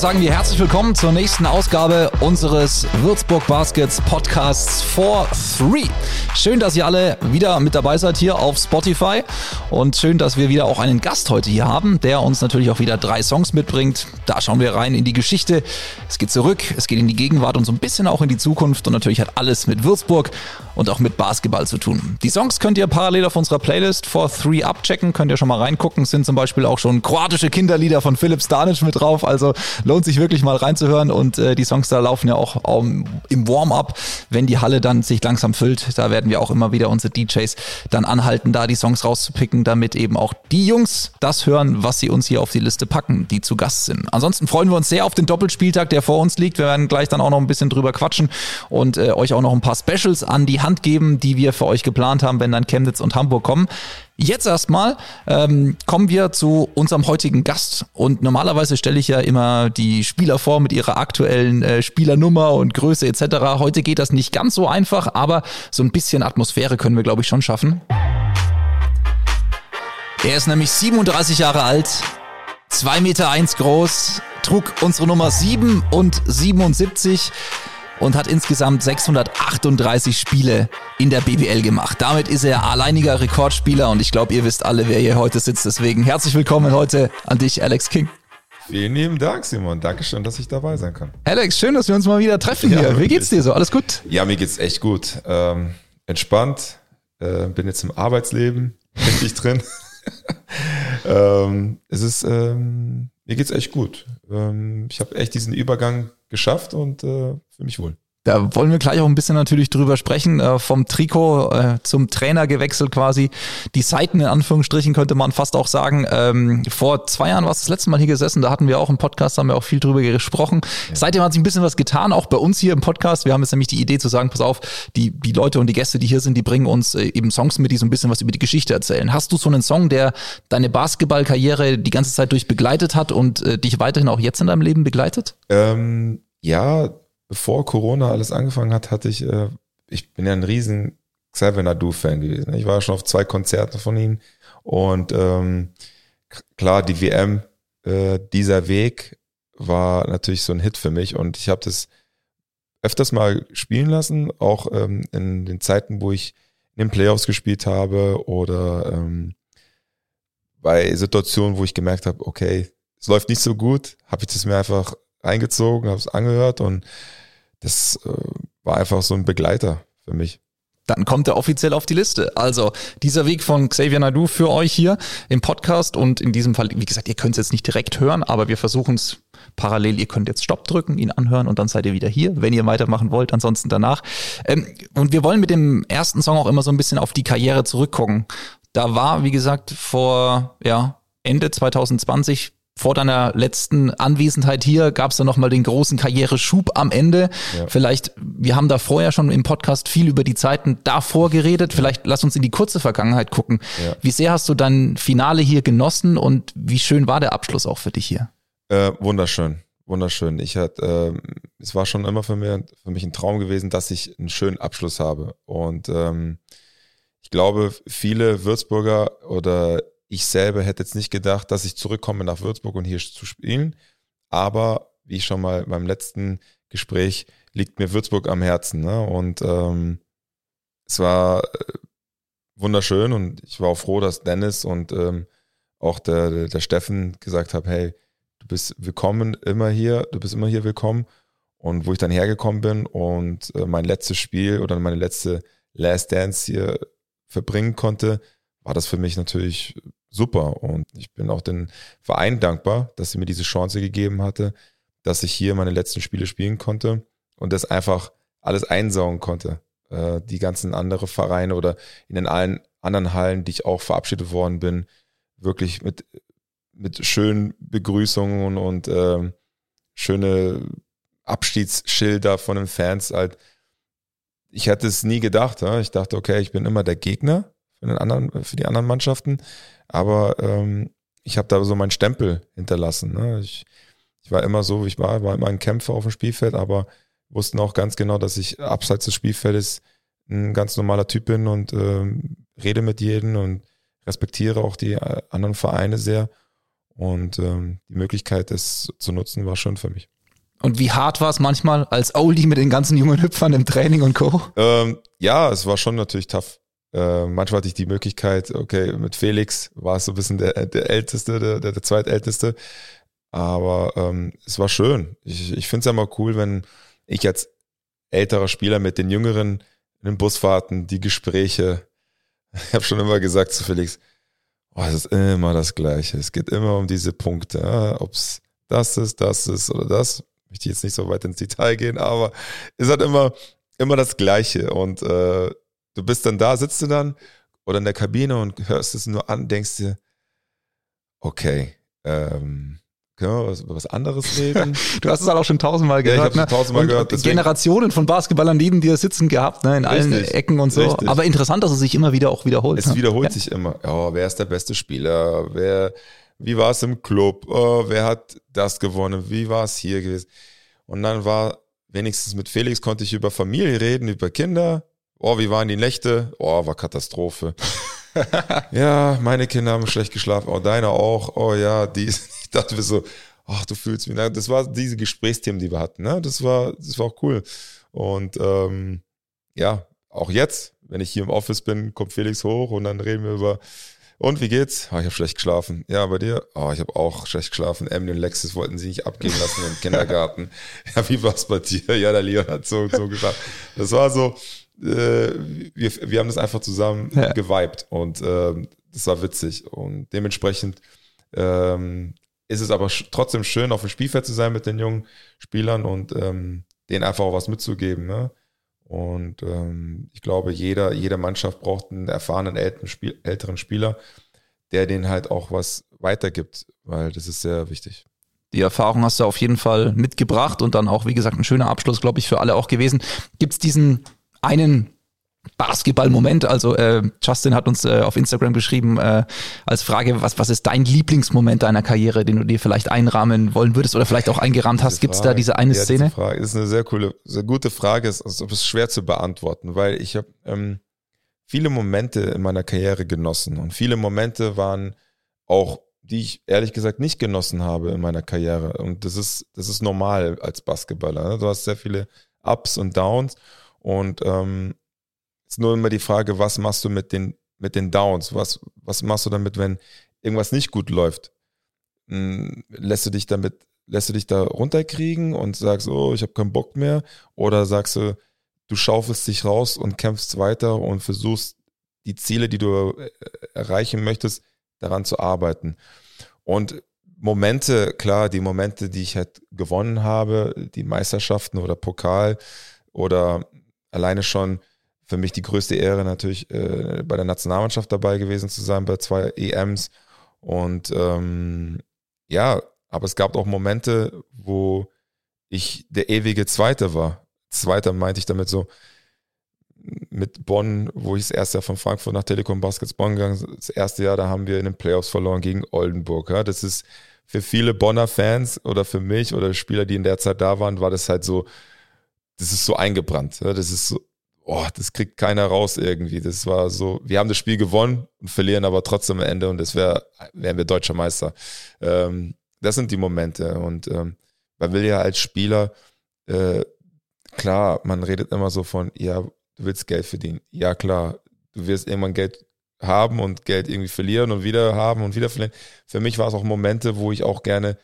Sagen wir herzlich willkommen zur nächsten Ausgabe unseres Würzburg Baskets Podcasts for 3. Schön, dass ihr alle wieder mit dabei seid hier auf Spotify und schön, dass wir wieder auch einen Gast heute hier haben, der uns natürlich auch wieder drei Songs mitbringt. Da schauen wir rein in die Geschichte. Es geht zurück, es geht in die Gegenwart und so ein bisschen auch in die Zukunft und natürlich hat alles mit Würzburg und auch mit Basketball zu tun. Die Songs könnt ihr parallel auf unserer Playlist for 3 abchecken, könnt ihr schon mal reingucken. Es sind zum Beispiel auch schon kroatische Kinderlieder von Philipp Stanic mit drauf, also lohnt sich wirklich mal reinzuhören und äh, die Songs da laufen ja auch um, im Warm-up, wenn die Halle dann sich langsam füllt. Da werden wir auch immer wieder unsere DJs dann anhalten, da die Songs rauszupicken, damit eben auch die Jungs das hören, was sie uns hier auf die Liste packen, die zu Gast sind. Ansonsten freuen wir uns sehr auf den Doppelspieltag, der vor uns liegt. Wir werden gleich dann auch noch ein bisschen drüber quatschen und äh, euch auch noch ein paar Specials an die Hand geben, die wir für euch geplant haben, wenn dann Chemnitz und Hamburg kommen. Jetzt erstmal ähm, kommen wir zu unserem heutigen Gast. Und normalerweise stelle ich ja immer die Spieler vor mit ihrer aktuellen äh, Spielernummer und Größe etc. Heute geht das nicht ganz so einfach, aber so ein bisschen Atmosphäre können wir, glaube ich, schon schaffen. Er ist nämlich 37 Jahre alt, 2 Meter groß, trug unsere Nummer 7 und 77 und hat insgesamt 638 Spiele in der BBL gemacht. Damit ist er alleiniger Rekordspieler und ich glaube, ihr wisst alle, wer hier heute sitzt. Deswegen herzlich willkommen heute an dich, Alex King. Vielen lieben Dank, Simon. Dankeschön, dass ich dabei sein kann. Alex, schön, dass wir uns mal wieder treffen ja, hier. Wie geht's dir so? Alles gut? Ja, mir geht's echt gut. Ähm, entspannt. Äh, bin jetzt im Arbeitsleben richtig drin. ähm, es ist, ähm, mir geht's echt gut. Ähm, ich habe echt diesen Übergang geschafft und äh, für mich wohl. Da wollen wir gleich auch ein bisschen natürlich drüber sprechen. Äh, vom Trikot äh, zum Trainer gewechselt quasi. Die Seiten in Anführungsstrichen könnte man fast auch sagen. Ähm, vor zwei Jahren war es das letzte Mal hier gesessen. Da hatten wir auch im Podcast, haben wir auch viel drüber gesprochen. Ja. Seitdem hat sich ein bisschen was getan, auch bei uns hier im Podcast. Wir haben jetzt nämlich die Idee zu sagen, pass auf, die, die Leute und die Gäste, die hier sind, die bringen uns äh, eben Songs mit, die so ein bisschen was über die Geschichte erzählen. Hast du so einen Song, der deine Basketballkarriere die ganze Zeit durch begleitet hat und äh, dich weiterhin auch jetzt in deinem Leben begleitet? Ähm, ja, bevor Corona alles angefangen hat, hatte ich, äh, ich bin ja ein riesen Xavier Nadu-Fan gewesen. Ich war schon auf zwei Konzerten von ihm und ähm, klar, die WM, äh, dieser Weg war natürlich so ein Hit für mich und ich habe das öfters mal spielen lassen, auch ähm, in den Zeiten, wo ich in den Playoffs gespielt habe oder ähm, bei Situationen, wo ich gemerkt habe, okay, es läuft nicht so gut, habe ich das mir einfach reingezogen, habe es angehört und das äh, war einfach so ein Begleiter für mich dann kommt er offiziell auf die Liste. Also dieser Weg von Xavier Nadu für euch hier im Podcast und in diesem Fall, wie gesagt, ihr könnt es jetzt nicht direkt hören, aber wir versuchen es parallel. Ihr könnt jetzt Stopp drücken, ihn anhören und dann seid ihr wieder hier, wenn ihr weitermachen wollt, ansonsten danach. Ähm, und wir wollen mit dem ersten Song auch immer so ein bisschen auf die Karriere zurückgucken. Da war, wie gesagt, vor ja, Ende 2020 vor deiner letzten Anwesenheit hier gab es dann nochmal den großen Karriereschub am Ende. Ja. Vielleicht, wir haben da vorher schon im Podcast viel über die Zeiten davor geredet. Vielleicht lass uns in die kurze Vergangenheit gucken. Ja. Wie sehr hast du dein Finale hier genossen und wie schön war der Abschluss auch für dich hier? Äh, wunderschön, wunderschön. Ich hatte, äh, es war schon immer für mich, für mich ein Traum gewesen, dass ich einen schönen Abschluss habe. Und ähm, ich glaube, viele Würzburger oder ich selber hätte jetzt nicht gedacht, dass ich zurückkomme nach Würzburg und hier zu spielen. Aber wie ich schon mal beim letzten Gespräch liegt mir Würzburg am Herzen. Ne? Und ähm, es war äh, wunderschön und ich war auch froh, dass Dennis und ähm, auch der, der Steffen gesagt haben, hey, du bist willkommen immer hier, du bist immer hier willkommen. Und wo ich dann hergekommen bin und äh, mein letztes Spiel oder meine letzte Last Dance hier verbringen konnte, war das für mich natürlich super. Und ich bin auch den Verein dankbar, dass sie mir diese Chance gegeben hatte, dass ich hier meine letzten Spiele spielen konnte und das einfach alles einsaugen konnte. Äh, die ganzen andere Vereine oder in den allen anderen Hallen, die ich auch verabschiedet worden bin, wirklich mit, mit schönen Begrüßungen und äh, schöne Abschiedsschilder von den Fans. Halt. Ich hätte es nie gedacht. Ich dachte, okay, ich bin immer der Gegner für, den anderen, für die anderen Mannschaften. Aber ähm, ich habe da so meinen Stempel hinterlassen. Ne? Ich, ich war immer so, wie ich war, war immer ein Kämpfer auf dem Spielfeld, aber wussten auch ganz genau, dass ich abseits des Spielfeldes ein ganz normaler Typ bin und ähm, rede mit jedem und respektiere auch die äh, anderen Vereine sehr. Und ähm, die Möglichkeit, das zu nutzen, war schon für mich. Und wie hart war es manchmal als Oldie mit den ganzen jungen Hüpfern im Training und Co.? Ähm, ja, es war schon natürlich tough. Äh, manchmal hatte ich die Möglichkeit, okay, mit Felix war es so ein bisschen der, der Älteste, der, der, der Zweitälteste. Aber ähm, es war schön. Ich, ich finde es ja mal cool, wenn ich als älterer Spieler mit den Jüngeren in den Busfahrten, die Gespräche, ich habe schon immer gesagt zu Felix, oh, es ist immer das Gleiche. Es geht immer um diese Punkte. Ja? Ob es das ist, das ist oder das. Ich möchte jetzt nicht so weit ins Detail gehen, aber es hat immer, immer das Gleiche. Und äh, du bist dann da, sitzt du dann oder in der Kabine und hörst es nur an, denkst dir, okay, ähm, können wir was, über was anderes reden? du hast es halt auch schon tausendmal gehört. Ja, ich ne? tausendmal gehört. Deswegen. Generationen von Basketballern neben dir sitzen gehabt, ne, in richtig, allen Ecken und so. Richtig. Aber interessant, dass es sich immer wieder auch wiederholt. Es ne? wiederholt ja. sich immer. Oh, wer ist der beste Spieler? Wer, wie war es im Club? Oh, wer hat das gewonnen? Wie war es hier gewesen? Und dann war wenigstens mit Felix konnte ich über Familie reden, über Kinder. Oh, wie waren die Nächte? Oh, war Katastrophe. ja, meine Kinder haben schlecht geschlafen. Oh, deine auch. Oh ja, die ist ich dachte mir so, ach, du fühlst mich. Das war diese Gesprächsthemen, die wir hatten. Ne? Das war, das war auch cool. Und ähm, ja, auch jetzt, wenn ich hier im Office bin, kommt Felix hoch und dann reden wir über und wie geht's? Oh, ich habe schlecht geschlafen. Ja, bei dir? Oh, ich habe auch schlecht geschlafen. Emily und Lexis wollten sie nicht abgehen lassen im Kindergarten. Ja, wie war's bei dir? Ja, der Leon hat so und so geschlafen. Das war so, äh, wir, wir haben das einfach zusammen ja. geweibt und äh, das war witzig. Und dementsprechend ähm, ist es aber trotzdem schön, auf dem Spielfeld zu sein mit den jungen Spielern und ähm, denen einfach auch was mitzugeben. Ne? Und ähm, ich glaube, jeder, jede Mannschaft braucht einen erfahrenen älteren Spieler, der denen halt auch was weitergibt, weil das ist sehr wichtig. Die Erfahrung hast du auf jeden Fall mitgebracht und dann auch, wie gesagt, ein schöner Abschluss, glaube ich, für alle auch gewesen. Gibt es diesen einen Basketball-Moment. Also äh, Justin hat uns äh, auf Instagram geschrieben äh, als Frage, was, was ist dein Lieblingsmoment deiner Karriere, den du dir vielleicht einrahmen wollen würdest oder vielleicht auch eingerahmt hast? Gibt es da diese eine ja, Szene? Diese Frage ist eine sehr coole, sehr gute Frage. Es ist, ist schwer zu beantworten, weil ich habe ähm, viele Momente in meiner Karriere genossen und viele Momente waren auch die ich ehrlich gesagt nicht genossen habe in meiner Karriere. Und das ist, das ist normal als Basketballer. Ne? Du hast sehr viele Ups und Downs. Und ähm, ist nur immer die Frage, was machst du mit den, mit den Downs? Was, was machst du damit, wenn irgendwas nicht gut läuft? Hm, lässt du dich damit, lässt du dich da runterkriegen und sagst, oh, ich habe keinen Bock mehr? Oder sagst du, du schaufelst dich raus und kämpfst weiter und versuchst die Ziele, die du äh, erreichen möchtest, daran zu arbeiten. Und Momente, klar, die Momente, die ich halt gewonnen habe, die Meisterschaften oder Pokal oder alleine schon für mich die größte Ehre natürlich äh, bei der Nationalmannschaft dabei gewesen zu sein, bei zwei EMs. Und ähm, ja, aber es gab auch Momente, wo ich der ewige Zweite war. Zweiter meinte ich damit so mit Bonn, wo ich das erste Jahr von Frankfurt nach Telekom Baskets Bonn gegangen Das erste Jahr, da haben wir in den Playoffs verloren gegen Oldenburg. Ja. Das ist für viele Bonner Fans oder für mich oder Spieler, die in der Zeit da waren, war das halt so, das ist so eingebrannt. Das ist so, oh, das kriegt keiner raus irgendwie. Das war so, wir haben das Spiel gewonnen und verlieren aber trotzdem am Ende und das wäre, wären wir deutscher Meister. Ähm, das sind die Momente und ähm, man will ja als Spieler, äh, klar, man redet immer so von, ja, du willst Geld verdienen. Ja, klar, du wirst irgendwann Geld haben und Geld irgendwie verlieren und wieder haben und wieder verlieren. Für mich war es auch Momente, wo ich auch gerne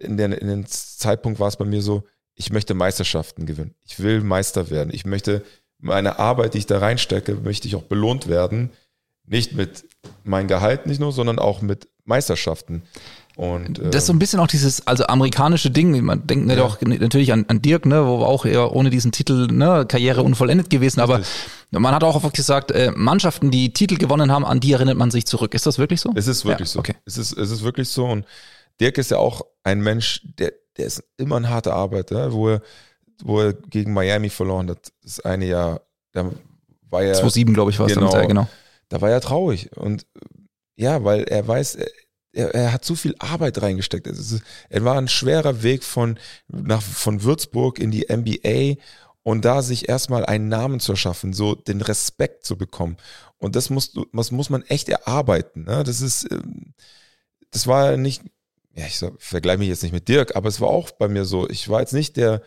in den, in den Zeitpunkt war es bei mir so, ich möchte Meisterschaften gewinnen. Ich will Meister werden. Ich möchte meine Arbeit, die ich da reinstecke, möchte ich auch belohnt werden. Nicht mit meinem Gehalt nicht nur, sondern auch mit Meisterschaften. Und, äh, das ist so ein bisschen auch dieses, also amerikanische Ding, man denkt ja. doch natürlich an, an Dirk, ne, wo auch eher ohne diesen Titel, ne, Karriere unvollendet gewesen, aber man hat auch oft gesagt, äh, Mannschaften, die Titel gewonnen haben, an die erinnert man sich zurück. Ist das wirklich so? Es ist wirklich ja, so. Okay. Es ist, es ist wirklich so. Und Dirk ist ja auch ein Mensch, der, der ist immer ein harter Arbeiter, wo er wo er gegen Miami verloren hat, das eine Jahr, da war er. 2-7, glaube ich, war es genau, damit, genau. Da war er traurig. Und ja, weil er weiß, er, er hat zu viel Arbeit reingesteckt. Ist, er war ein schwerer Weg von, nach, von Würzburg in die NBA und da sich erstmal einen Namen zu erschaffen, so den Respekt zu bekommen. Und das muss, das muss man echt erarbeiten. Ne? Das ist, ähm, das war nicht, ja, ich vergleiche mich jetzt nicht mit Dirk, aber es war auch bei mir so. Ich war jetzt nicht der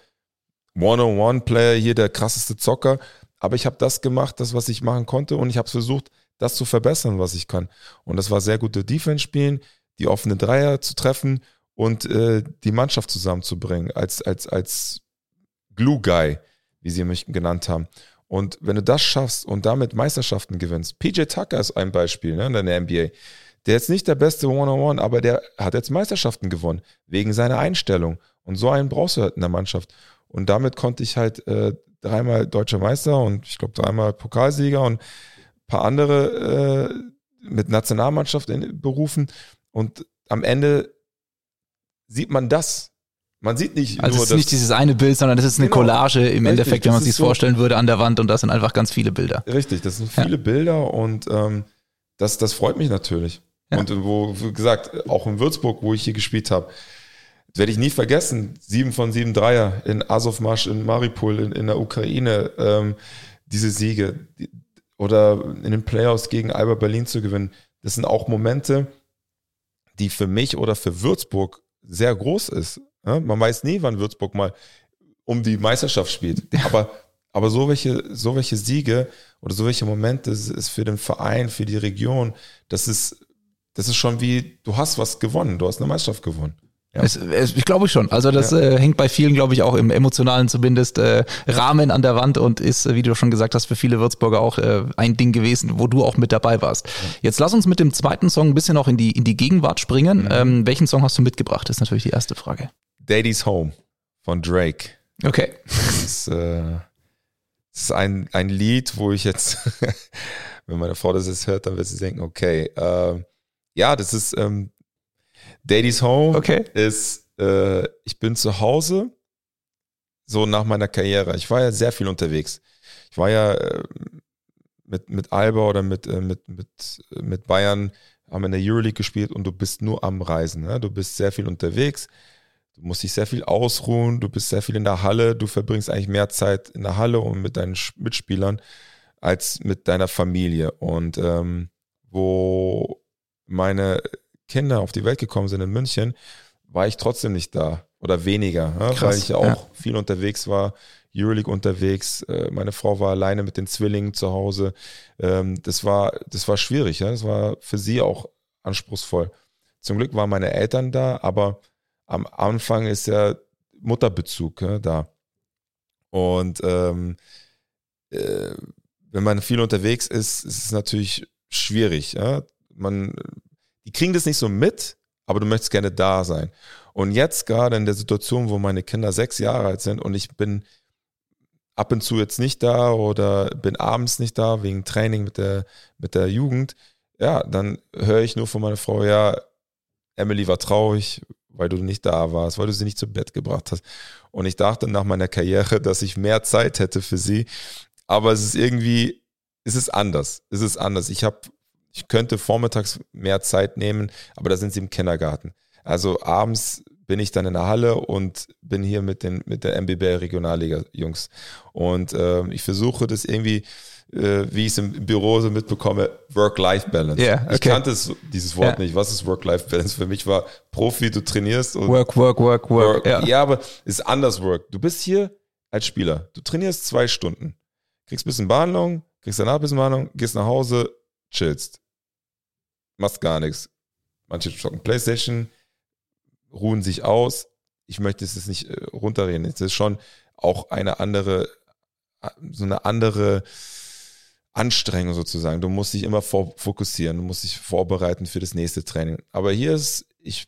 One-on-One-Player hier, der krasseste Zocker, aber ich habe das gemacht, das, was ich machen konnte und ich habe versucht, das zu verbessern, was ich kann. Und das war sehr gute Defense spielen, die offene Dreier zu treffen und äh, die Mannschaft zusammenzubringen als, als, als Glue Guy, wie sie mich genannt haben. Und wenn du das schaffst und damit Meisterschaften gewinnst, PJ Tucker ist ein Beispiel ne, in der NBA. Der ist nicht der beste One-on-One, aber der hat jetzt Meisterschaften gewonnen, wegen seiner Einstellung. Und so einen brauchst du halt in der Mannschaft. Und damit konnte ich halt äh, dreimal deutscher Meister und ich glaube dreimal Pokalsieger und ein paar andere äh, mit Nationalmannschaft in, berufen. Und am Ende sieht man das. Man sieht nicht also nur es ist nicht dieses eine Bild, sondern es ist eine Genau. Collage im Richtig, Endeffekt, wenn das man sich so- vorstellen würde an der Wand und das sind einfach ganz viele Bilder. Richtig, das sind viele Bilder und ähm, das, das freut mich natürlich. Ja. Und wo, wie gesagt, auch in Würzburg, wo ich hier gespielt habe, werde ich nie vergessen, sieben von sieben Dreier in Azovmasch, in Maripol, in, in der Ukraine, ähm, diese Siege oder in den Playoffs gegen Alba Berlin zu gewinnen. Das sind auch Momente, die für mich oder für Würzburg sehr groß ist. Ja, man weiß nie, wann Würzburg mal um die Meisterschaft spielt. Aber, aber so welche, so welche Siege oder so welche Momente ist für den Verein, für die Region, das ist, das ist schon wie, du hast was gewonnen, du hast eine Meisterschaft gewonnen. Ja. Es, es, ich glaube schon. Also das Ja. äh, hängt bei vielen, glaube ich, auch im emotionalen zumindest äh, Rahmen an der Wand und ist, äh, wie du schon gesagt hast, für viele Würzburger auch äh, ein Ding gewesen, wo du auch mit dabei warst. Jetzt lass uns mit dem zweiten Song ein bisschen auch in die, in die Gegenwart Mhm. springen. Ähm, welchen Song hast du mitgebracht? Das ist natürlich die erste Frage. Daddy's Home von Drake. Okay. Das ist, äh, das ist ein, ein Lied, wo ich jetzt, wenn meine Frau das jetzt hört, dann wird sie denken, okay, äh, ja, das ist ähm, Daddy's Home Okay. ist, äh, ich bin zu Hause, so nach meiner Karriere. Ich war ja sehr viel unterwegs. Ich war ja äh, mit, mit Alba oder mit, äh, mit, mit, äh, mit Bayern, haben in der Euroleague gespielt und du bist nur am Reisen. Ne? Du bist sehr viel unterwegs. Du musst dich sehr viel ausruhen, du bist sehr viel in der Halle, du verbringst eigentlich mehr Zeit in der Halle und mit deinen Mitspielern als mit deiner Familie. Und ähm, wo meine Kinder auf die Welt gekommen sind in München, war ich trotzdem nicht da oder weniger, ne? Krass, weil ich ja auch ja. viel unterwegs war, Euroleague unterwegs, äh, meine Frau war alleine mit den Zwillingen zu Hause. Ähm, das war, das war schwierig, das war für sie auch anspruchsvoll. Zum Glück waren meine Eltern da, aber am Anfang ist ja Mutterbezug da. Und ähm, äh, wenn man viel unterwegs ist, ist es natürlich schwierig. Ja? Man, die kriegen das nicht so mit, aber du möchtest gerne da sein. Und jetzt gerade in der Situation, wo meine Kinder sechs Jahre alt sind und ich bin ab und zu jetzt nicht da oder bin abends nicht da wegen Training mit der, mit der Jugend, ja, dann höre ich nur von meiner Frau, ja, Emily war traurig, weil du nicht da warst, weil du sie nicht zu Bett gebracht hast. Und ich dachte nach meiner Karriere, dass ich mehr Zeit hätte für sie. Aber es ist irgendwie, es ist anders. Es ist anders. Ich habe, ich könnte vormittags mehr Zeit nehmen, aber da sind sie im Kindergarten. Also abends bin ich dann in der Halle und bin hier mit den mit der MBB Regionalliga Jungs und ähm, ich versuche das irgendwie äh, wie ich es im Büro so mitbekomme Work-Life-Balance. Ich okay. kannte es, dieses Wort Ja. nicht. Was ist Work-Life-Balance? Für mich war Profi, du trainierst und Work, work, work, work. Work. Ja. Ja. aber es ist anders Work. Du bist hier als Spieler. Du trainierst zwei Stunden, kriegst ein bisschen Behandlung, kriegst danach ein bisschen Behandlung, gehst nach Hause, chillst. Machst gar nichts. Manche zocken Playstation, ruhen sich aus. Ich möchte es jetzt nicht äh, runterreden. Es ist schon auch eine andere, so eine andere Anstrengung sozusagen. Du musst dich immer vor, fokussieren, du musst dich vorbereiten für das nächste Training. Aber hier ist, ich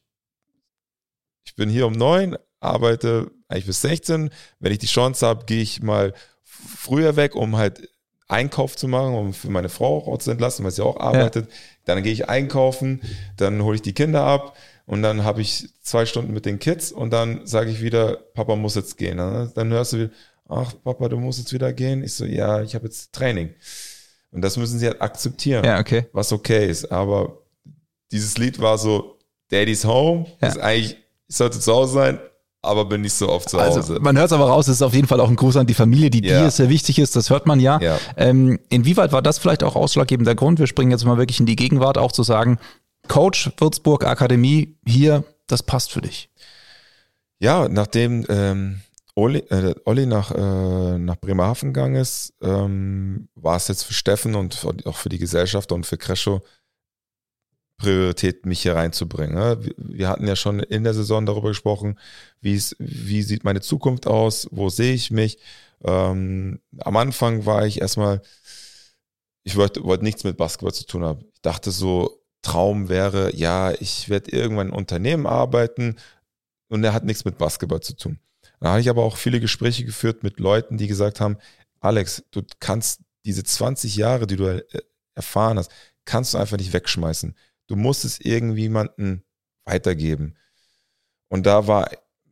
ich bin hier um neun, arbeite eigentlich bis 16. Wenn ich die Chance habe, gehe ich mal früher weg, um halt Einkauf zu machen, um für meine Frau auch zu entlassen, weil sie auch arbeitet. Dann gehe ich einkaufen, dann hole ich die Kinder ab und dann habe ich zwei Stunden mit den Kids und dann sage ich wieder, Papa muss jetzt gehen. Ne? Dann hörst du wieder, ach Papa, du musst jetzt wieder gehen. Ich so, ja, ich habe jetzt Training. Und das müssen sie halt akzeptieren ja, okay. was okay ist. Aber dieses Lied war so, Daddy's Home, Ja. ist eigentlich, ich sollte zu Hause sein, aber bin nicht so oft zu Also Hause. man hört es aber raus, es ist auf jeden Fall auch ein Gruß an die Familie, die Ja. dir sehr wichtig ist, das hört man ja. Ja. Ähm, inwieweit war das vielleicht auch ausschlaggebender Grund? Wir springen jetzt mal wirklich in die Gegenwart, auch zu sagen, Coach Würzburg Akademie hier, das passt für dich. Ja, nachdem ähm, Olli, äh, Olli nach, äh, nach Bremerhaven gegangen ist, ähm, war es jetzt für Steffen und auch für die Gesellschaft und für Crescho Priorität, mich hier reinzubringen. Ne? Wir hatten ja schon in der Saison darüber gesprochen, wie wie sieht meine Zukunft aus, wo sehe ich mich. Ähm, am Anfang war ich erstmal, ich wollte, wollte nichts mit Basketball zu tun haben. Ich dachte so, Traum wäre, ja, ich werde irgendwann in Unternehmen arbeiten und er hat nichts mit Basketball zu tun. Da habe ich aber auch viele Gespräche geführt mit Leuten, die gesagt haben, Alex, du kannst diese 20 Jahre, die du erfahren hast, kannst du einfach nicht wegschmeißen. Du musst es irgendjemanden weitergeben. Und da war,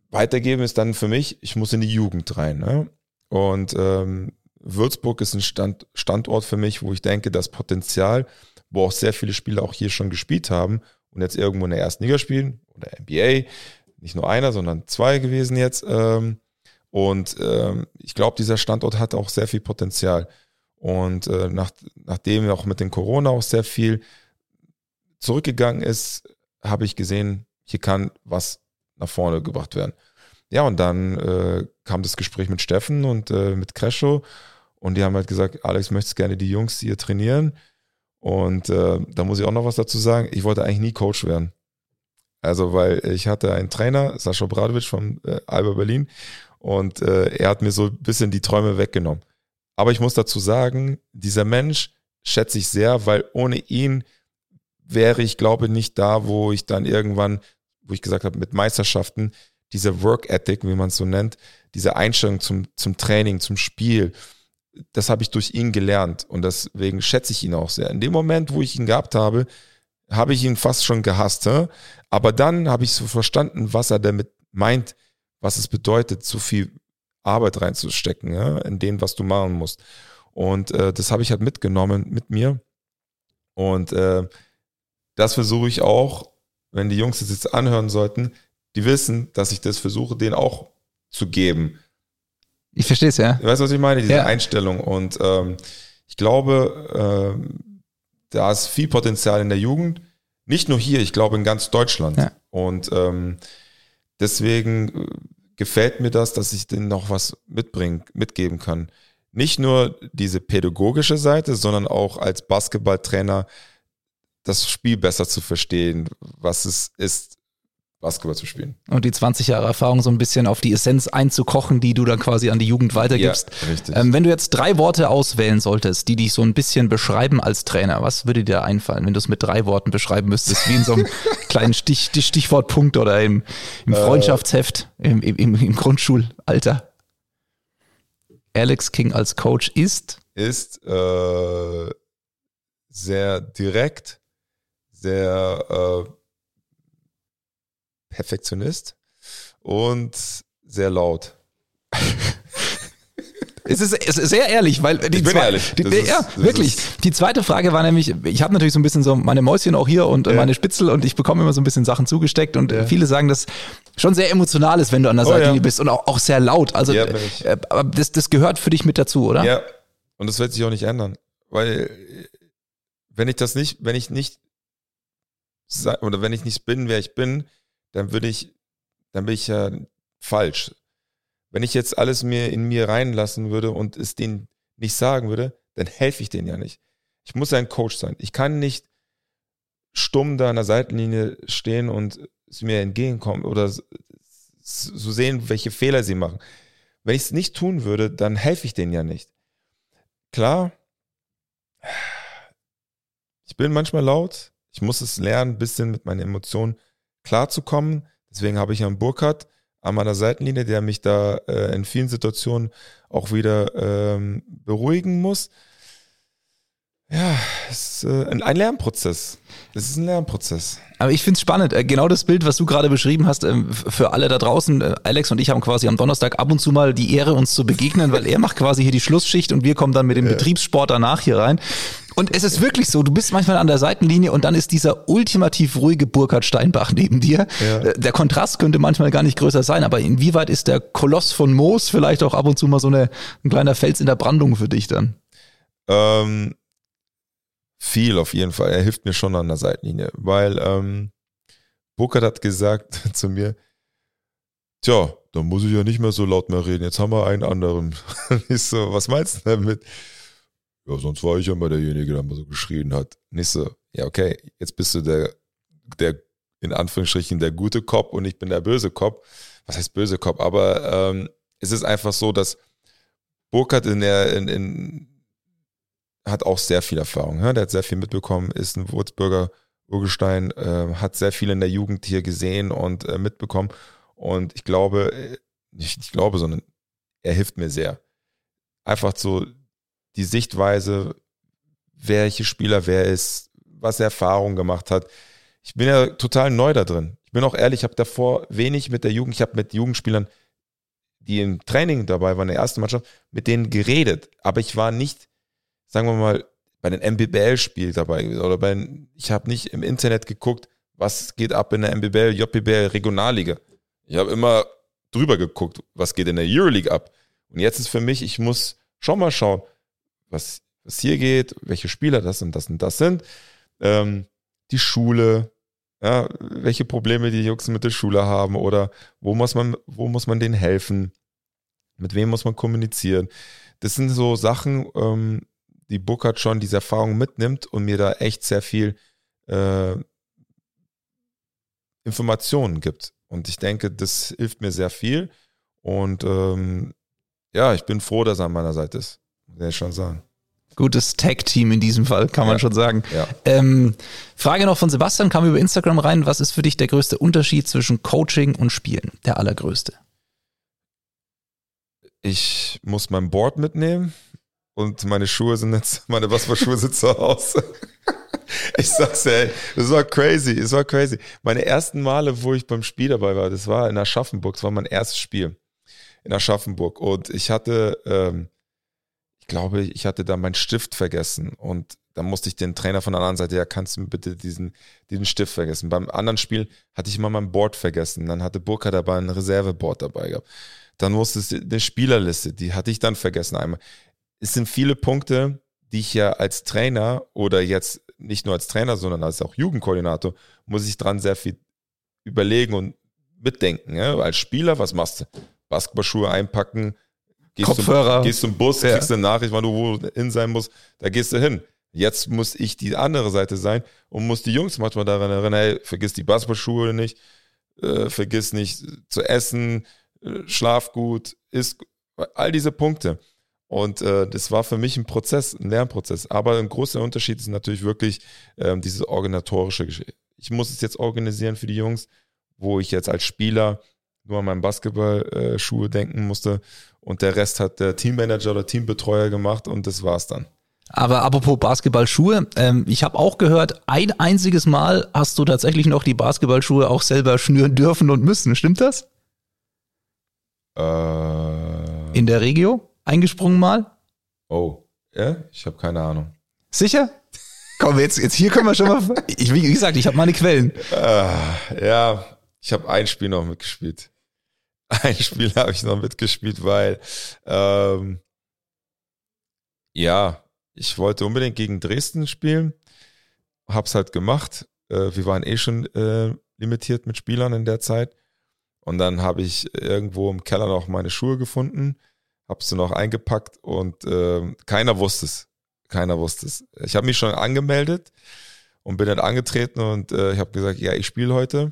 weitergeben ist dann für mich, ich muss in die Jugend rein. Ne? Und ähm, Würzburg ist ein Stand, Standort für mich, wo ich denke, das Potenzial, wo auch sehr viele Spieler auch hier schon gespielt haben und jetzt irgendwo in der ersten Liga spielen oder NBA, nicht nur einer, sondern zwei gewesen jetzt. Ähm, und ähm, ich glaube, dieser Standort hat auch sehr viel Potenzial. Und äh, nach, nachdem auch mit den Corona auch sehr viel zurückgegangen ist, habe ich gesehen, hier kann was nach vorne gebracht werden. Ja, und dann äh, kam das Gespräch mit Steffen und äh, mit Crescho und die haben halt gesagt, Alex, möchtest gerne die Jungs hier trainieren? Und äh, da muss ich auch noch was dazu sagen, ich wollte eigentlich nie Coach werden. Also, weil ich hatte einen Trainer, Sascha Bradovic von äh, Alba Berlin, und äh, er hat mir so ein bisschen die Träume weggenommen. Aber ich muss dazu sagen, dieser Mensch schätze ich sehr, weil ohne ihn wäre ich, glaube nicht da, wo ich dann irgendwann, wo ich gesagt habe, mit Meisterschaften, diese Work Ethic, wie man es so nennt, diese Einstellung zum, zum Training, zum Spiel, das habe ich durch ihn gelernt und deswegen schätze ich ihn auch sehr. In dem Moment, wo ich ihn gehabt habe, habe ich ihn fast schon gehasst. Aber dann habe ich so verstanden, was er damit meint, was es bedeutet, so viel Arbeit reinzustecken, in dem, was du machen musst. Und äh, das habe ich halt mitgenommen mit mir. Und äh, das versuche ich auch, wenn die Jungs das jetzt anhören sollten, die wissen, dass ich das versuche, denen auch zu geben. Ich verstehe es, ja. Du weißt, was ich meine? Diese ja. Einstellung. Und ähm, ich glaube, ähm, da ist viel Potenzial in der Jugend. Nicht nur hier, ich glaube in ganz Deutschland. Ja. Und ähm, deswegen äh, gefällt mir das, dass ich denen noch was mitbringen, mitgeben kann. Nicht nur diese pädagogische Seite, sondern auch als Basketballtrainer das Spiel besser zu verstehen, was es ist, Basketball zu spielen. Und die 20 Jahre Erfahrung so ein bisschen auf die Essenz einzukochen, die du dann quasi an die Jugend weitergibst. Ja, richtig. Ähm, wenn du jetzt drei Worte auswählen solltest, die dich so ein bisschen beschreiben als Trainer, was würde dir einfallen, wenn du es mit drei Worten beschreiben müsstest, wie in so einem kleinen Stich, Stichwortpunkt oder im, im äh. Freundschaftsheft, im, im, im Grundschulalter? Alex King als Coach ist? Ist äh, sehr direkt, sehr äh, Perfektionist und sehr laut. Es ist, es ist sehr ehrlich, weil die ich bin zwei, ehrlich. Die, ist, ja, wirklich. Die zweite Frage war nämlich, ich habe natürlich so ein bisschen so meine Mäuschen auch hier und ja. meine Spitzel und ich bekomme immer so ein bisschen Sachen zugesteckt und ja. viele sagen, dass schon sehr emotional ist, wenn du an der oh, Seite ja. bist und auch, auch sehr laut. Also, ja, äh, aber das, das gehört für dich mit dazu, oder? Ja. Und das wird sich auch nicht ändern, weil wenn ich das nicht, wenn ich nicht oder wenn ich nicht bin, wer ich bin, dann würde ich, dann bin ich ja falsch. Wenn ich jetzt alles mir in mir reinlassen würde und es denen nicht sagen würde, dann helfe ich denen ja nicht. Ich muss ein Coach sein. Ich kann nicht stumm da an der Seitenlinie stehen und es mir entgegenkommen oder so sehen, welche Fehler sie machen. Wenn ich es nicht tun würde, dann helfe ich denen ja nicht. Klar, ich bin manchmal laut. Ich muss es lernen, ein bisschen mit meinen Emotionen klarzukommen. Deswegen habe ich einen Burkhardt an meiner Seitenlinie, der mich da äh, in vielen Situationen auch wieder ähm, beruhigen muss. Ja, es ist äh, ein Lernprozess. Es ist ein Lernprozess. Aber ich finde es spannend. Äh, genau das Bild, was du gerade beschrieben hast, ähm, für alle da draußen. Äh, Alex und ich haben quasi am Donnerstag ab und zu mal die Ehre, uns zu begegnen, weil er macht quasi hier die Schlussschicht und wir kommen dann mit dem ja. Betriebssport danach hier rein. Und es ist wirklich so, du bist manchmal an der Seitenlinie und dann ist dieser ultimativ ruhige Burkhard Steinbach neben dir. Ja. Äh, der Kontrast könnte manchmal gar nicht größer sein, aber inwieweit ist der Koloss von Moos vielleicht auch ab und zu mal so eine, ein kleiner Fels in der Brandung für dich dann? Ähm, Viel auf jeden Fall. Er hilft mir schon an der Seitenlinie, weil ähm, Burkhardt hat gesagt zu mir, tja, dann muss ich ja nicht mehr so laut mehr reden. Jetzt haben wir einen anderen. ich so, was meinst du damit? Ja, sonst war ich mal derjenige, der mal so geschrien hat. Nicht so, ja, okay, jetzt bist du der, der, in Anführungsstrichen, der gute Cop und ich bin der böse Cop. Was heißt böse Cop? Aber ähm, es ist einfach so, dass Burkhardt in der, in, in, hat auch sehr viel Erfahrung. Ja? Der hat sehr viel mitbekommen, ist ein Wurzburger Urgestein, äh, hat sehr viel in der Jugend hier gesehen und äh, mitbekommen. Und ich glaube, äh, nicht ich glaube, sondern er hilft mir sehr. Einfach so die Sichtweise, welche Spieler wer ist, was er Erfahrung gemacht hat. Ich bin ja total neu da drin. Ich bin auch ehrlich, ich habe davor wenig mit der Jugend, ich habe mit Jugendspielern, die im Training dabei waren, der ersten Mannschaft, mit denen geredet. Aber ich war nicht, sagen wir mal, bei den MBBL-Spielen dabei oder bei, ich habe nicht im Internet geguckt, was geht ab in der MBBL, JBL, Regionalliga. Ich habe immer drüber geguckt, was geht in der Euroleague ab. Und jetzt ist für mich, ich muss schon mal schauen, was, was hier geht, welche Spieler das und das und das sind. Ähm, die Schule, ja, welche Probleme die Jungs mit der Schule haben oder wo muss man, wo muss man denen helfen, mit wem muss man kommunizieren. Das sind so Sachen, ähm, die Burkhardt schon diese Erfahrung mitnimmt und mir da echt sehr viel äh, Informationen gibt. Und ich denke, das hilft mir sehr viel. Und ähm, ja, ich bin froh, dass er an meiner Seite ist. Ich schon sagen. Gutes Tag-Team in diesem Fall, kann man Ja. schon sagen. Ja. Ähm, Frage noch von Sebastian, kam über Instagram rein. Was ist für dich der größte Unterschied zwischen Coaching und Spielen? Der allergrößte. Ich muss mein Board mitnehmen und meine Schuhe sind jetzt, meine Basketballschuhe sind zu Hause. Ich sag's dir, ey, das war crazy, es war crazy. Meine ersten Male, wo ich beim Spiel dabei war, das war in Aschaffenburg, das war mein erstes Spiel in Aschaffenburg und ich hatte, ähm, ich glaube, ich hatte da meinen Stift vergessen und dann musste ich den Trainer von der anderen Seite, ja, kannst du mir bitte diesen, diesen Stift vergessen. Beim anderen Spiel hatte ich immer mein Board vergessen, dann hatte Burkhardt dabei ein Reserveboard dabei gehabt. Dann musste es eine Spielerliste, die hatte ich dann vergessen einmal. Es sind viele Punkte, die ich ja als Trainer oder jetzt nicht nur als Trainer, sondern als auch Jugendkoordinator, muss ich dran sehr viel überlegen und mitdenken. Ja? Als Spieler, was machst du? Basketballschuhe einpacken, gehst, Kopfhörer. Zum, gehst zum Bus, Ja. kriegst eine Nachricht, wann du wo hin sein musst, da gehst du hin. Jetzt muss ich die andere Seite sein und muss die Jungs manchmal daran erinnern, hey, vergiss die Basketballschuhe nicht, äh, vergiss nicht zu essen, äh, schlaf gut, isst, all diese Punkte. Und äh, das war für mich ein Prozess, ein Lernprozess. Aber ein großer Unterschied ist natürlich wirklich ähm, diese organisatorische Geschichte. Ich muss es jetzt organisieren für die Jungs, wo ich jetzt als Spieler nur an meinen Basketballschuhe äh, denken musste. Und der Rest hat der Teammanager oder Teambetreuer gemacht und das war's dann. Aber apropos Basketballschuhe, ähm, ich habe auch gehört, ein einziges Mal hast du tatsächlich noch die Basketballschuhe auch selber schnüren dürfen und müssen. Stimmt das? Äh, In der Regio? Eingesprungen mal? oh, ja? Ich habe keine Ahnung. Sicher? Komm, jetzt, jetzt hier können wir schon mal. Ich, wie gesagt, ich habe meine Quellen. Äh, ja, ich habe ein Spiel noch mitgespielt. Ein Spiel habe ich noch mitgespielt, weil ähm, ja, ich wollte unbedingt gegen Dresden spielen, hab's halt gemacht. Äh, wir waren eh schon äh, limitiert mit Spielern in der Zeit. Und dann habe ich irgendwo im Keller noch meine Schuhe gefunden, hab sie noch eingepackt und ähm, keiner wusste es. Keiner wusste es. Ich habe mich schon angemeldet und bin dann angetreten und äh, ich habe gesagt, ja, ich spiele heute.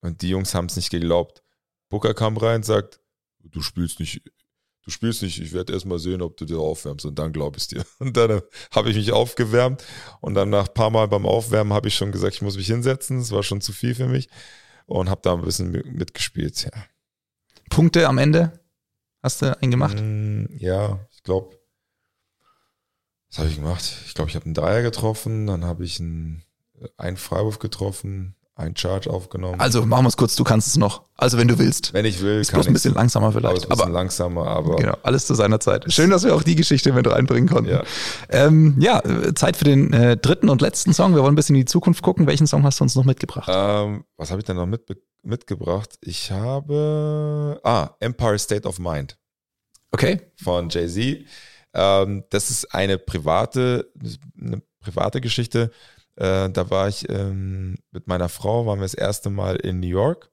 Und die Jungs haben es nicht geglaubt. Booker kam rein und sagt, du spielst nicht, du spielst nicht, ich werde erst mal sehen, ob du dir aufwärmst und dann glaube ich dir. Und dann äh, habe ich mich aufgewärmt und dann nach ein paar Mal beim Aufwärmen habe ich schon gesagt, ich muss mich hinsetzen, es war schon zu viel für mich und habe da ein bisschen mi- mitgespielt. Ja, Punkte am Ende? Hast du einen gemacht? Mm, ja ich glaube, was habe ich gemacht? Ich glaube, ich habe einen Dreier getroffen, dann habe ich einen, einen Freiwurf getroffen, einen Charge aufgenommen. Also machen wir es kurz, du kannst es noch. Also wenn du willst. Wenn ich will, Ist kann bloß ein ich bisschen langsamer aber vielleicht. ein bisschen Aber langsamer, aber genau, alles zu seiner Zeit. Schön, dass wir auch die Geschichte mit reinbringen konnten. Ja. Ähm, ja, Zeit für den äh, dritten und letzten Song. Wir wollen ein bisschen in die Zukunft gucken. Welchen Song hast du uns noch mitgebracht? Ähm, was habe ich denn noch mit, mitgebracht? Ich habe ah Empire State of Mind Okay. von Jay Z. Ähm, das ist eine private, eine private Geschichte. Äh, da war ich ähm, mit meiner Frau, waren wir das erste Mal in New York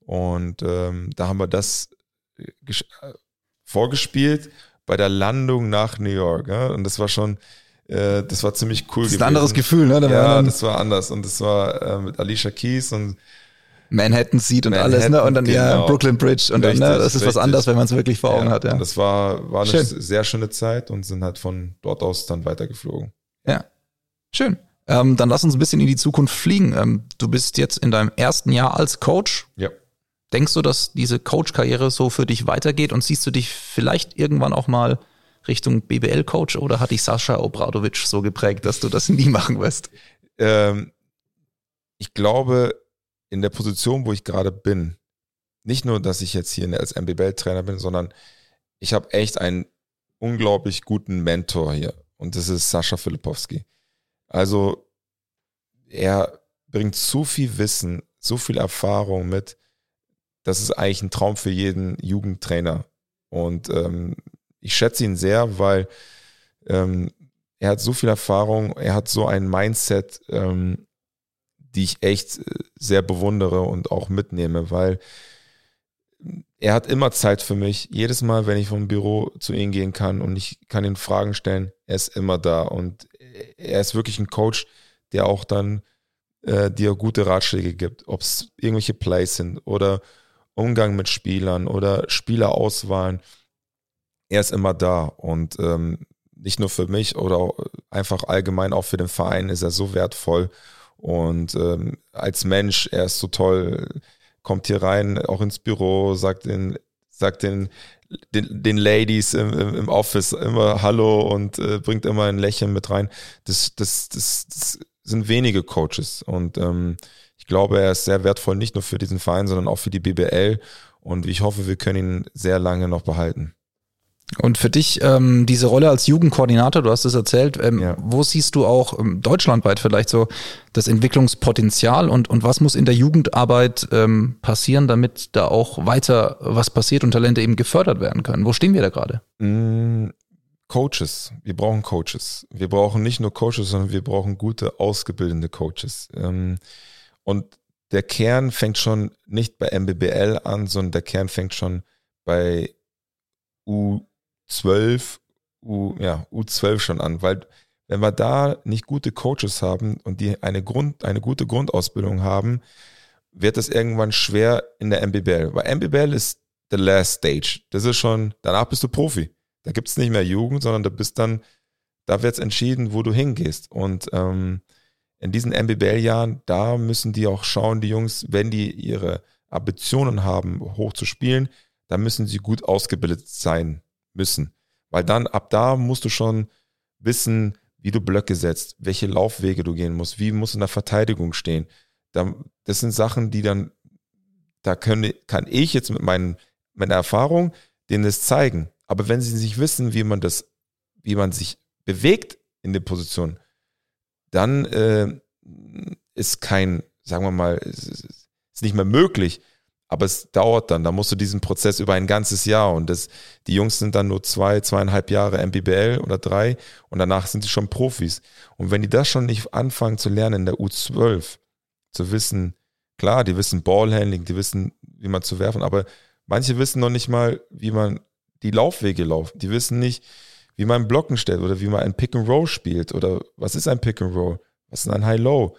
und ähm, da haben wir das äh, äh, vorgespielt bei der Landung nach New York. Ja? Und das war schon, äh, das war ziemlich cool. Das ist ein anderes Gefühl, ne? Da ja, das war anders. Und das war äh, mit Alicia Keys und Manhattan sieht und Manhattan, alles, ne? Und dann genau. ja Brooklyn Bridge und richtig, dann, ne? Das ist richtig. was anderes, wenn man es wirklich vor Augen ja, hat, ja. Und das war, war eine Schön. sehr schöne Zeit und sind halt von dort aus dann weitergeflogen. Ja. Schön. Ähm, dann lass uns ein bisschen in die Zukunft fliegen. Ähm, du bist jetzt in deinem ersten Jahr als Coach. Ja. Denkst du, dass diese Coach-Karriere so für dich weitergeht und siehst du dich vielleicht irgendwann auch mal Richtung BBL-Coach oder hat dich Sascha Obradovic so geprägt, dass du das nie machen wirst? Ähm, ich glaube, in der Position, wo ich gerade bin, nicht nur, dass ich jetzt hier als MBBL-Trainer bin, sondern ich habe echt einen unglaublich guten Mentor hier und das ist Sascha Filipowski. Also er bringt so viel Wissen, so viel Erfahrung mit, das ist eigentlich ein Traum für jeden Jugendtrainer. Und ähm, ich schätze ihn sehr, weil ähm, er hat so viel Erfahrung, er hat so ein Mindset, ähm, die ich echt äh, sehr bewundere und auch mitnehme, weil er hat immer Zeit für mich. Jedes Mal, wenn ich vom Büro zu ihm gehen kann und ich kann ihn Fragen stellen, er ist immer da. Und er ist wirklich ein Coach, der auch dann äh, dir gute Ratschläge gibt, ob es irgendwelche Plays sind oder Umgang mit Spielern oder Spielerauswahlen. Er ist immer da und ähm, nicht nur für mich oder einfach allgemein auch für den Verein ist er so wertvoll und ähm, als Mensch, er ist so toll, kommt hier rein, auch ins Büro, sagt den, sagt den, den, den Ladies im, im, Office immer Hallo und äh, bringt immer ein Lächeln mit rein. Das, das, das, das sind wenige Coaches und ähm, ich glaube, er ist sehr wertvoll, nicht nur für diesen Verein, sondern auch für die BBL. Und ich hoffe, wir können ihn sehr lange noch behalten. Und für dich ähm, diese Rolle als Jugendkoordinator, du hast es erzählt, ähm, ja. wo siehst du auch ähm, deutschlandweit vielleicht so das Entwicklungspotenzial und, und was muss in der Jugendarbeit ähm, passieren, damit da auch weiter was passiert und Talente eben gefördert werden können? Wo stehen wir da gerade? Mm, Coaches. Wir brauchen Coaches. Wir brauchen nicht nur Coaches, sondern wir brauchen gute, ausgebildete Coaches. Ähm, und der Kern fängt schon nicht bei MBBL an, sondern der Kern fängt schon bei U12, U, ja, U12 schon an, weil wenn wir da nicht gute Coaches haben und die eine Grund, eine gute Grundausbildung haben, wird es irgendwann schwer in der MBBL, weil MBBL ist the last stage. Das ist schon, danach bist du Profi. Da gibt es nicht mehr Jugend, sondern da bist dann, da wird es entschieden, wo du hingehst. Und ähm, in diesen MBBL-Jahren, da müssen die auch schauen, die Jungs, wenn die ihre Ambitionen haben, hoch zu spielen, da müssen sie gut ausgebildet sein müssen. Weil dann, ab da musst du schon wissen, wie du Blöcke setzt, welche Laufwege du gehen musst, wie musst du in der Verteidigung stehen. das sind Sachen, die dann, da können, kann ich jetzt mit meinen, meiner Erfahrung denen das zeigen. Aber wenn sie nicht wissen, wie man das, wie man sich bewegt in der Position, dann äh, ist kein, sagen wir mal, ist nicht mehr möglich. Aber es dauert dann. Da musst du diesen Prozess über ein ganzes Jahr und das, die Jungs sind dann nur zwei, zweieinhalb Jahre MBBL oder drei und danach sind sie schon Profis. Und wenn die das schon nicht anfangen zu lernen in der U12, zu wissen, klar, die wissen Ballhandling, die wissen, wie man zu werfen, aber manche wissen noch nicht mal, wie man die Laufwege läuft. Die wissen nicht, wie man Blocken stellt oder wie man ein Pick and Roll spielt oder was ist ein Pick and Roll, was ist ein High Low.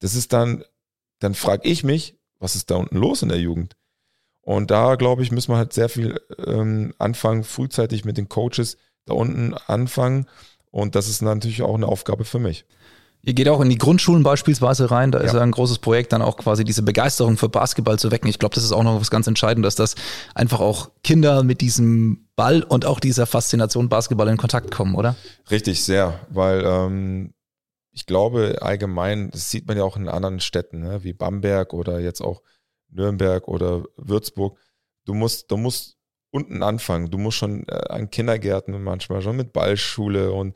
Das ist dann, dann frage ich mich, was ist da unten los in der Jugend? Und da glaube ich, müssen wir halt sehr viel ähm, anfangen, frühzeitig mit den Coaches da unten anfangen. Und das ist natürlich auch eine Aufgabe für mich. Ihr geht auch in die Grundschulen beispielsweise rein. Da ja. ist ja ein großes Projekt, dann auch quasi diese Begeisterung für Basketball zu wecken. Ich glaube, das ist auch noch was ganz Entscheidendes, dass das einfach auch Kinder mit diesem Ball und auch dieser Faszination Basketball in Kontakt kommen, oder? Richtig, sehr. Weil ähm, ich glaube allgemein, das sieht man ja auch in anderen Städten, ne, wie Bamberg oder jetzt auch Nürnberg oder Würzburg. Du musst, du musst unten anfangen. Du musst schon äh, an Kindergärten manchmal schon mit Ballschule und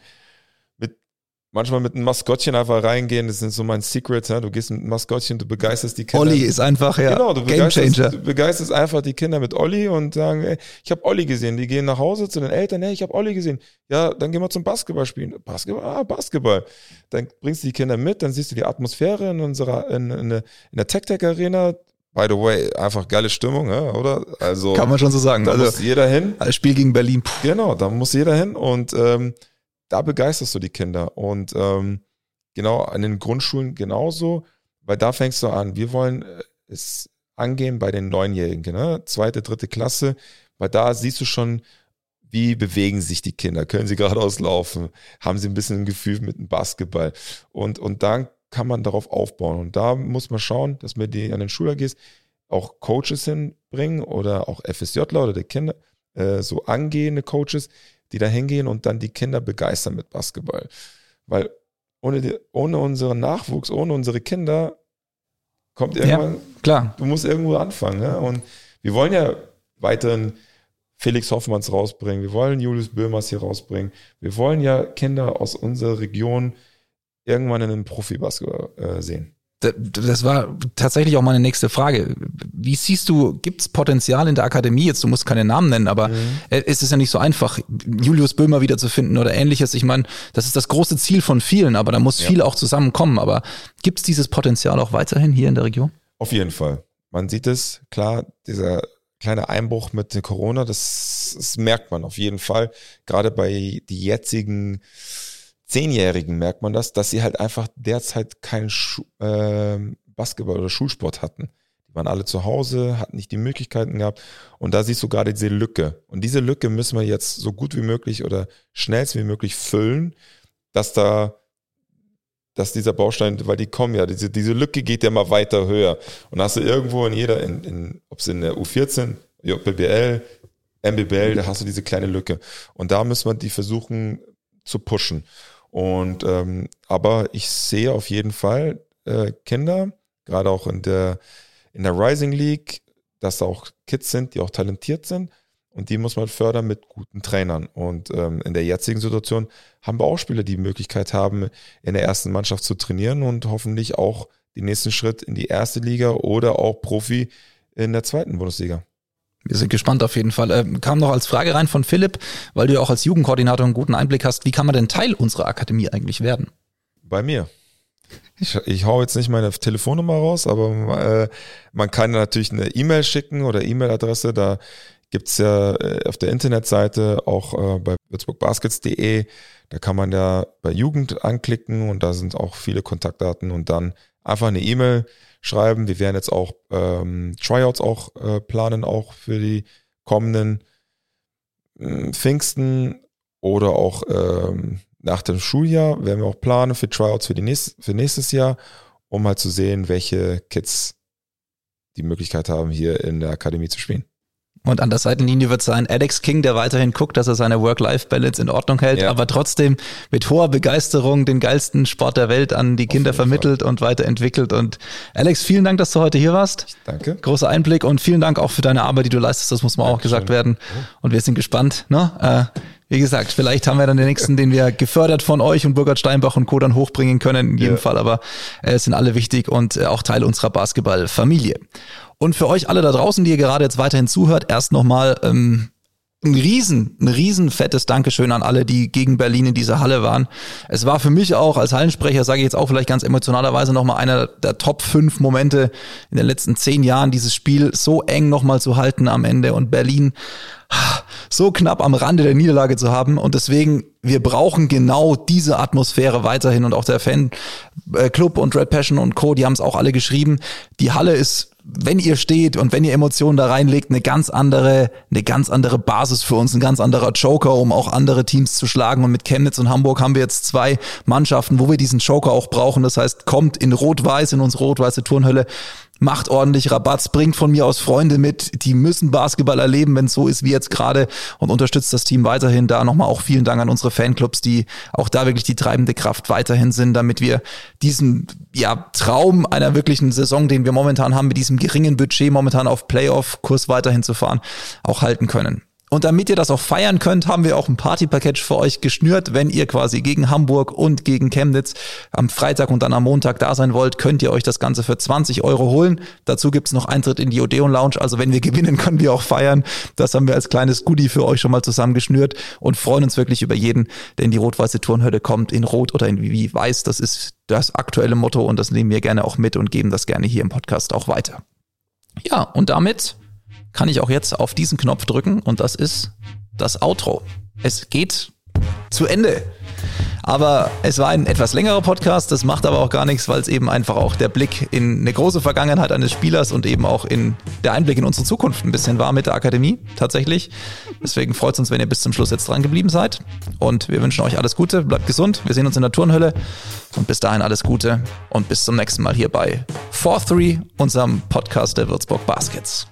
manchmal mit einem Maskottchen einfach reingehen, das ist so mein Secret, ja? du gehst mit einem Maskottchen, du begeisterst die Kinder. Olli ist einfach, ja, genau, du Game Changer. Du begeisterst einfach die Kinder mit Olli und sagen, ey, ich habe Olli gesehen, die gehen nach Hause zu den Eltern, hey, ich habe Olli gesehen. Ja, dann gehen wir zum Basketball spielen. Basketball, ah, Basketball. Dann bringst du die Kinder mit, dann siehst du die Atmosphäre in unserer, in, in, in der Tech-Tech-Arena, By the way, einfach geile Stimmung, oder? Also kann man schon so sagen. Da also, muss jeder hin. Als Spiel gegen Berlin. Puh. Genau, da muss jeder hin und ähm, da begeisterst du die Kinder. Und ähm, genau an den Grundschulen genauso, weil da fängst du an. Wir wollen äh, es angehen bei den Neunjährigen, ne? zweite, dritte Klasse, weil da siehst du schon, wie bewegen sich die Kinder? Können sie geradeaus laufen? Haben sie ein bisschen ein Gefühl mit dem Basketball? Und, und dann kann man darauf aufbauen. Und da muss man schauen, dass man die an den Schüler gehst, auch Coaches hinbringen oder auch FSJler oder die Kinder, äh, so angehende Coaches, die da hingehen und dann die Kinder begeistern mit Basketball. Weil ohne, die, ohne unseren Nachwuchs, ohne unsere Kinder kommt irgendwann, ja, klar. du musst irgendwo anfangen. Ne? Und wir wollen ja weiterhin Felix Hoffmanns rausbringen, wir wollen Julius Böhmers hier rausbringen, wir wollen ja Kinder aus unserer Region irgendwann in einem Profibasketball äh, sehen. Das war tatsächlich auch meine nächste Frage. Wie siehst du, gibt es Potenzial in der Akademie? Jetzt, du musst keine Namen nennen, aber mhm. es ist ja nicht so einfach, Julius Böhmer wiederzufinden oder ähnliches. Ich meine, das ist das große Ziel von vielen, aber da muss ja. viel auch zusammenkommen. Aber gibt es dieses Potenzial auch weiterhin hier in der Region? Auf jeden Fall. Man sieht es, klar, dieser kleine Einbruch mit Corona, das, das merkt man auf jeden Fall. Gerade bei die jetzigen Zehnjährigen merkt man das, dass sie halt einfach derzeit keinen Schu äh, Basketball oder Schulsport hatten. Die waren alle zu Hause, hatten nicht die Möglichkeiten gehabt. Und da siehst du gerade diese Lücke. Und diese Lücke müssen wir jetzt so gut wie möglich oder schnellst wie möglich füllen, dass da dass dieser Baustein, weil die kommen ja, diese, diese Lücke geht ja mal weiter höher. Und hast du irgendwo in jeder, in, in, ob es in der U14, JBL, MBBL, da hast du diese kleine Lücke. Und da müssen wir die versuchen zu pushen. Und ähm, aber ich sehe auf jeden Fall äh, Kinder, gerade auch in der in der Rising League, dass da auch Kids sind, die auch talentiert sind und die muss man fördern mit guten Trainern. Und ähm, in der jetzigen Situation haben wir auch Spieler, die, die Möglichkeit haben, in der ersten Mannschaft zu trainieren und hoffentlich auch den nächsten Schritt in die erste Liga oder auch Profi in der zweiten Bundesliga. Wir sind gespannt auf jeden Fall. Ähm, kam noch als Frage rein von Philipp, weil du ja auch als Jugendkoordinator einen guten Einblick hast. Wie kann man denn Teil unserer Akademie eigentlich werden? Bei mir. Ich, ich hau jetzt nicht meine Telefonnummer raus, aber äh, man kann natürlich eine E-Mail schicken oder E-Mail-Adresse. Da gibt's ja äh, auf der Internetseite auch äh, bei würzburgbaskets.de. Da kann man ja bei Jugend anklicken und da sind auch viele Kontaktdaten und dann einfach eine E-Mail schreiben. Wir werden jetzt auch ähm, Tryouts auch äh, planen, auch für die kommenden äh, Pfingsten oder auch ähm, nach dem Schuljahr werden wir auch planen für Tryouts für, die nächst, für nächstes Jahr, um halt zu sehen, welche Kids die Möglichkeit haben, hier in der Akademie zu spielen. Und an der Seitenlinie wird sein Alex King, der weiterhin guckt, dass er seine Work-Life-Balance in Ordnung hält, ja. aber trotzdem mit hoher Begeisterung den geilsten Sport der Welt an die Kinder vermittelt Fall. und weiterentwickelt. Und Alex, vielen Dank, dass du heute hier warst. Danke. Großer Einblick und vielen Dank auch für deine Arbeit, die du leistest. Das muss mal auch gesagt werden. Und wir sind gespannt. Ne? Äh, wie gesagt, vielleicht haben wir dann den nächsten, den wir gefördert von euch und Burkhard Steinbach und Co. dann hochbringen können, in jedem ja. Fall. Aber äh, sind alle wichtig und äh, auch Teil unserer Basketballfamilie. Und für euch alle da draußen, die ihr gerade jetzt weiterhin zuhört, erst nochmal ähm, ein riesen, ein riesen fettes Dankeschön an alle, die gegen Berlin in dieser Halle waren. Es war für mich auch als Hallensprecher, sage ich jetzt auch vielleicht ganz emotionalerweise nochmal einer der Top 5 Momente in den letzten zehn Jahren, dieses Spiel so eng nochmal zu halten am Ende und Berlin so knapp am Rande der Niederlage zu haben. Und deswegen, wir brauchen genau diese Atmosphäre weiterhin und auch der Fanclub und Red Passion und Co., die haben es auch alle geschrieben. Die Halle ist wenn ihr steht und wenn ihr Emotionen da reinlegt, eine ganz andere, eine ganz andere Basis für uns, ein ganz anderer Joker, um auch andere Teams zu schlagen. Und mit Chemnitz und Hamburg haben wir jetzt zwei Mannschaften, wo wir diesen Joker auch brauchen. Das heißt, kommt in Rot-Weiß, in unsere rot-weiße Turnhölle, macht ordentlich Rabatz, bringt von mir aus Freunde mit, die müssen Basketball erleben, wenn es so ist wie jetzt gerade und unterstützt das Team weiterhin. Da nochmal auch vielen Dank an unsere Fanclubs, die auch da wirklich die treibende Kraft weiterhin sind, damit wir diesen ja, Traum einer wirklichen Saison, den wir momentan haben, mit diesem geringen Budget momentan auf Playoff-Kurs weiterhin zu fahren, auch halten können. Und damit ihr das auch feiern könnt, haben wir auch ein Party-Package für euch geschnürt. Wenn ihr quasi gegen Hamburg und gegen Chemnitz am Freitag und dann am Montag da sein wollt, könnt ihr euch das Ganze für 20 Euro holen. Dazu gibt's noch Eintritt in die Odeon Lounge. Also wenn wir gewinnen, können wir auch feiern. Das haben wir als kleines Goodie für euch schon mal zusammen geschnürt und freuen uns wirklich über jeden, der in die rot-weiße Turnhölle kommt, in Rot oder in wie weiß. Das ist das aktuelle Motto und das nehmen wir gerne auch mit und geben das gerne hier im Podcast auch weiter. Ja, und damit kann ich auch jetzt auf diesen Knopf drücken und das ist das Outro. Es geht zu Ende. Aber es war ein etwas längerer Podcast, das macht aber auch gar nichts, weil es eben einfach auch der Blick in eine große Vergangenheit eines Spielers und eben auch in der Einblick in unsere Zukunft ein bisschen war mit der Akademie tatsächlich. Deswegen freut es uns, wenn ihr bis zum Schluss jetzt dran geblieben seid. Und wir wünschen euch alles Gute, bleibt gesund, wir sehen uns in der Turnhölle und bis dahin alles Gute und bis zum nächsten Mal hier bei 4-3, unserem Podcast der Würzburg Baskets.